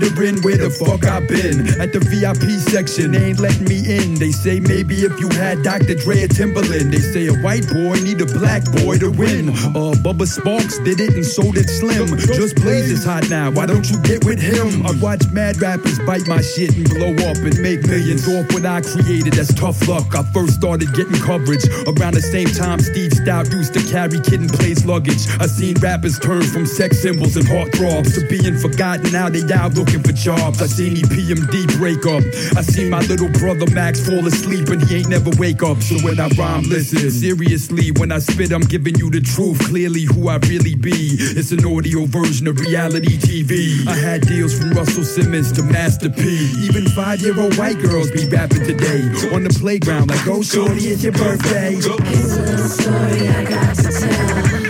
wondering fuck I've been. At the VIP section, they ain't letting me in. They say maybe if you had Dr. Dre or Timbaland, they say a white boy need a black boy to win. Uh, Bubba Sparks did it and so did Slim. Just Blaze is hot now, why don't you get with him? I watch mad rappers bite my shit and blow up and make millions off what I created. That's tough luck. I first started getting coverage around the same time Steve Stoute used to carry Kid 'n Play's luggage. I seen rappers turn from sex symbols and heartthrobs to being forgotten. Now they out looking for jobs. I seen EPMD break up. I seen my little brother Max fall asleep and he ain't never wake up. So when I rhyme, listen seriously. When I spit, I'm giving you the truth. Clearly, who I really be. It's an audio version of reality TV. I had deals from Russell Simmons to Master P. Even five year old white girls be rapping today on the playground like, oh, shorty, it's your birthday. Here's a little story I got to tell.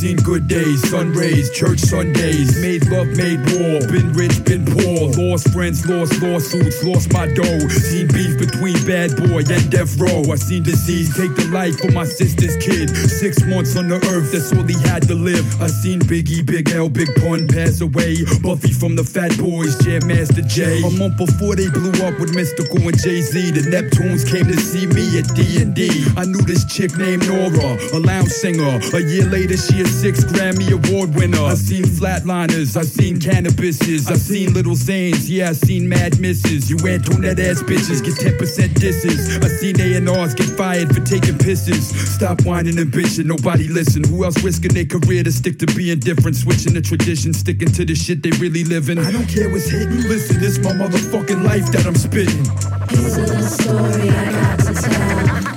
Seen good days, sun rays, church Sundays, made love, made war, been rich, been poor, lost friends, lost lawsuits, lost my dough, seen beef between bad boy and death row. I seen disease take the life of my sister's kid, six months on the earth, that's all he had to live. I seen Biggie, Big L, Big Pun pass away, Buffy from the Fat Boys, Jam Master Jay. A month before they blew up with Mystikal and Jay Z, the Neptunes came to see me at D&D. I knew this chick named Norah, a lounge singer. A year later, she six Grammy Award winner. I've seen flatliners, I've seen cannabises, I've seen little Zanes, yeah, I've seen mad misses. You Antoinette ass bitches get 10% disses. I've seen A&Rs get fired for taking pisses. Stop whining and bitching, nobody listen. Who else risking their career to stick to being different? Switching the tradition, sticking to the shit they really living. I don't care what's hitting, listen, this my motherfucking life that I'm spitting. Here's a little story I got to tell.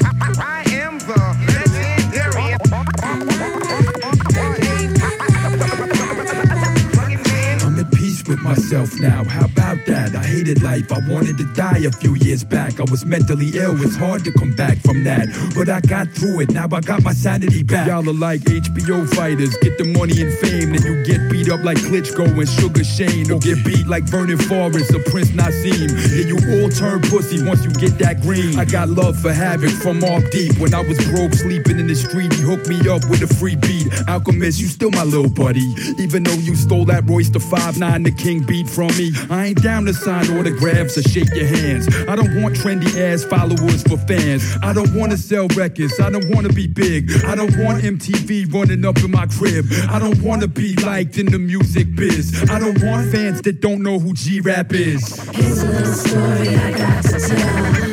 Myself now. How about that? I hated life. I wanted to die a few years back. I was mentally ill. It's hard to come back from that. But I got through it. Now I got my sanity back. Y'all are like HBO fighters. Get the money and fame. Then you get up like Klitschko and Sugar Shane. Or get beat like Vernon Forrest or Prince Naseem. Yeah, you all turn pussy once you get that green. I got love for Havoc from Mobb Deep. When I was broke, sleeping in the street, he hooked me up with a free beat. Alchemist, you still my little buddy. Even though you stole that Royce the 5 9 the King beat from me. I ain't down to sign autographs or shake your hands. I don't want trendy ass followers for fans. I don't wanna sell records. I don't wanna be big. I don't want MTV running up in my crib. I don't wanna be liked in the music biz. I don't want fans that don't know who G Rap is. Here's a little story I got to tell.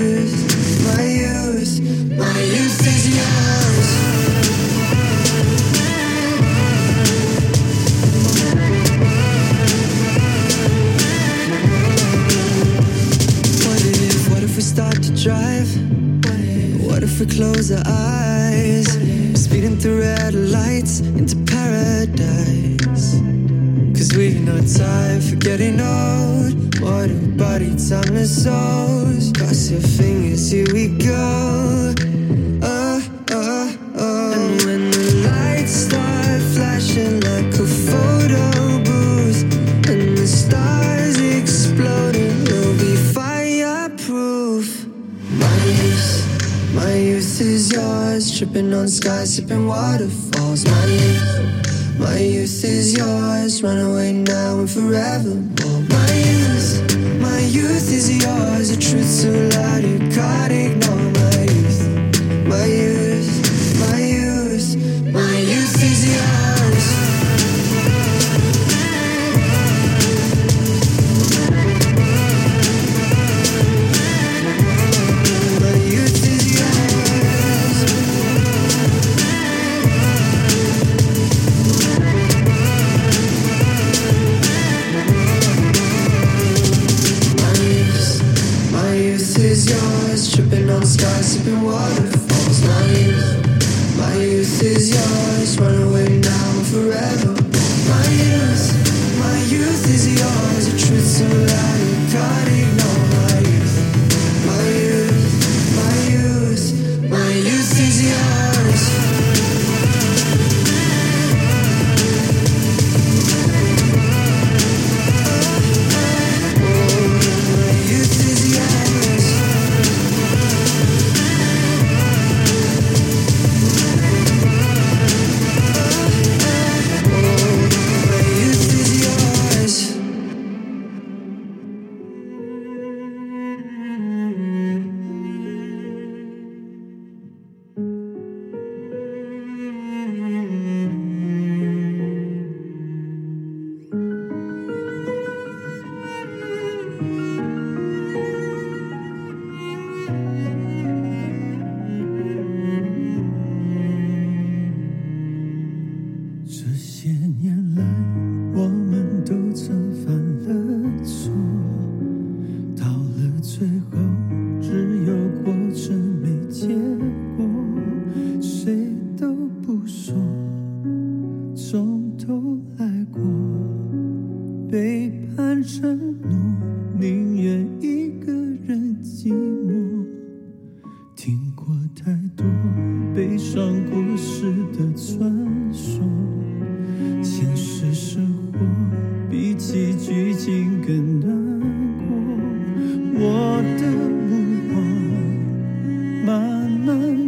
timeless souls. Cross your fingers, here we go. Sipping on sky, sipping waterfalls. My youth, my youth is yours. Run away now and forevermore. My youth, my youth is yours. The truth so loud you can't ignore.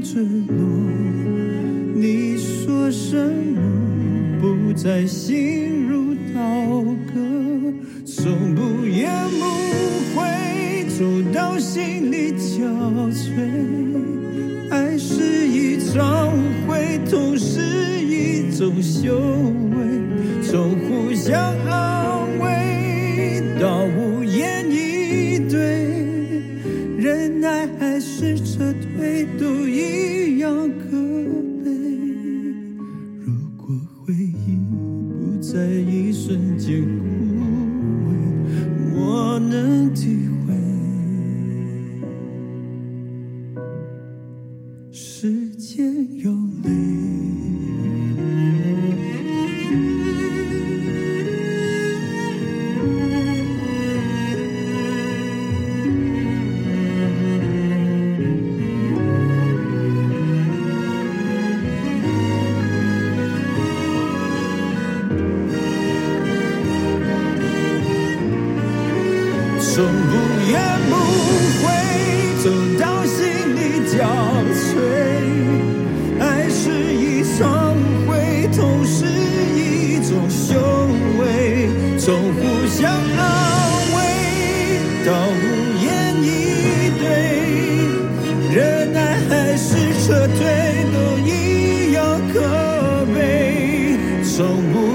坠落。你说什么不再心如刀割，从不言不悔走到心里憔悴。爱是一场会，痛是一种修为，从互相。时间游离都一样可悲。从不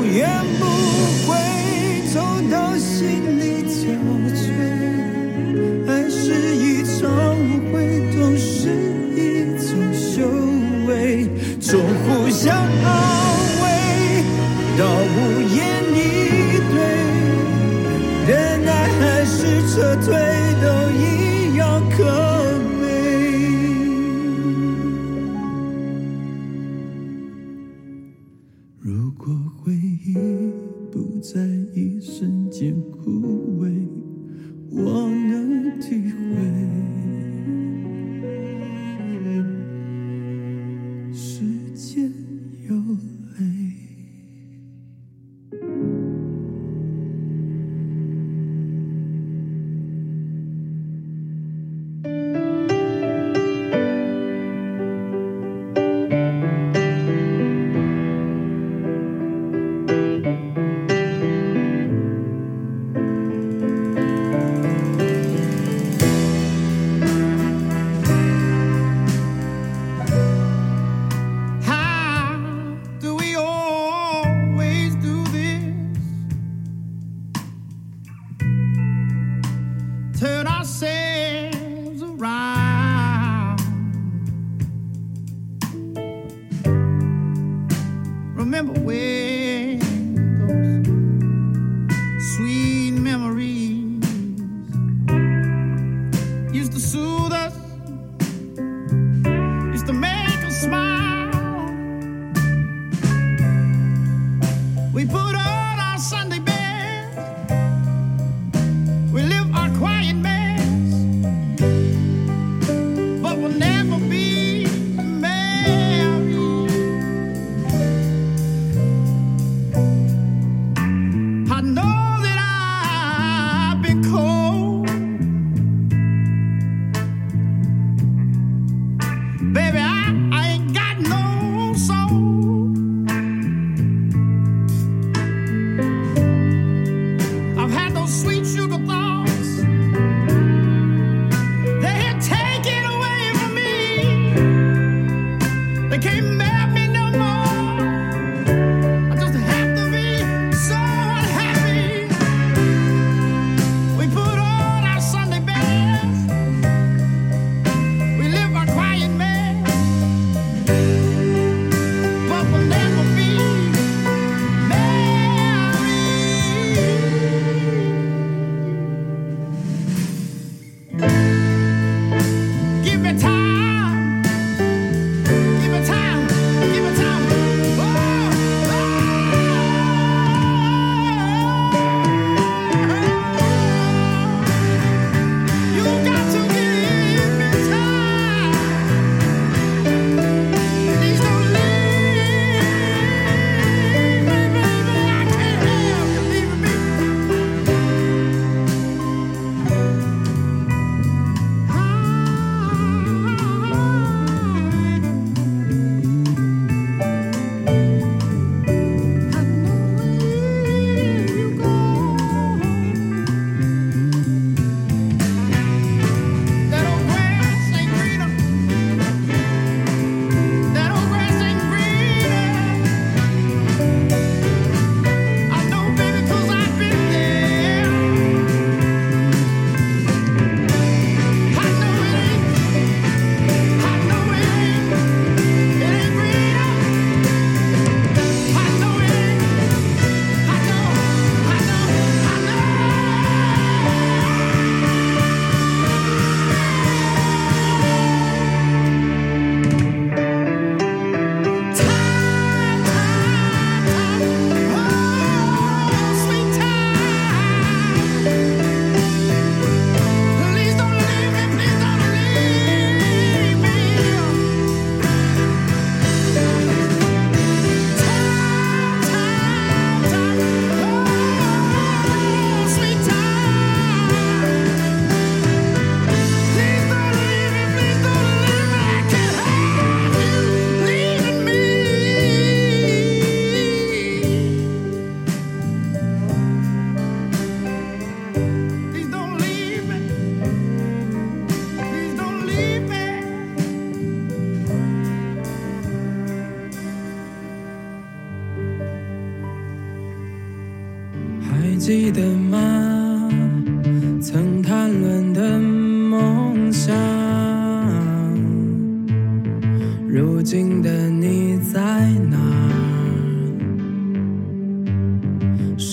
Remember when no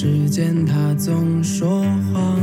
时间它总说谎，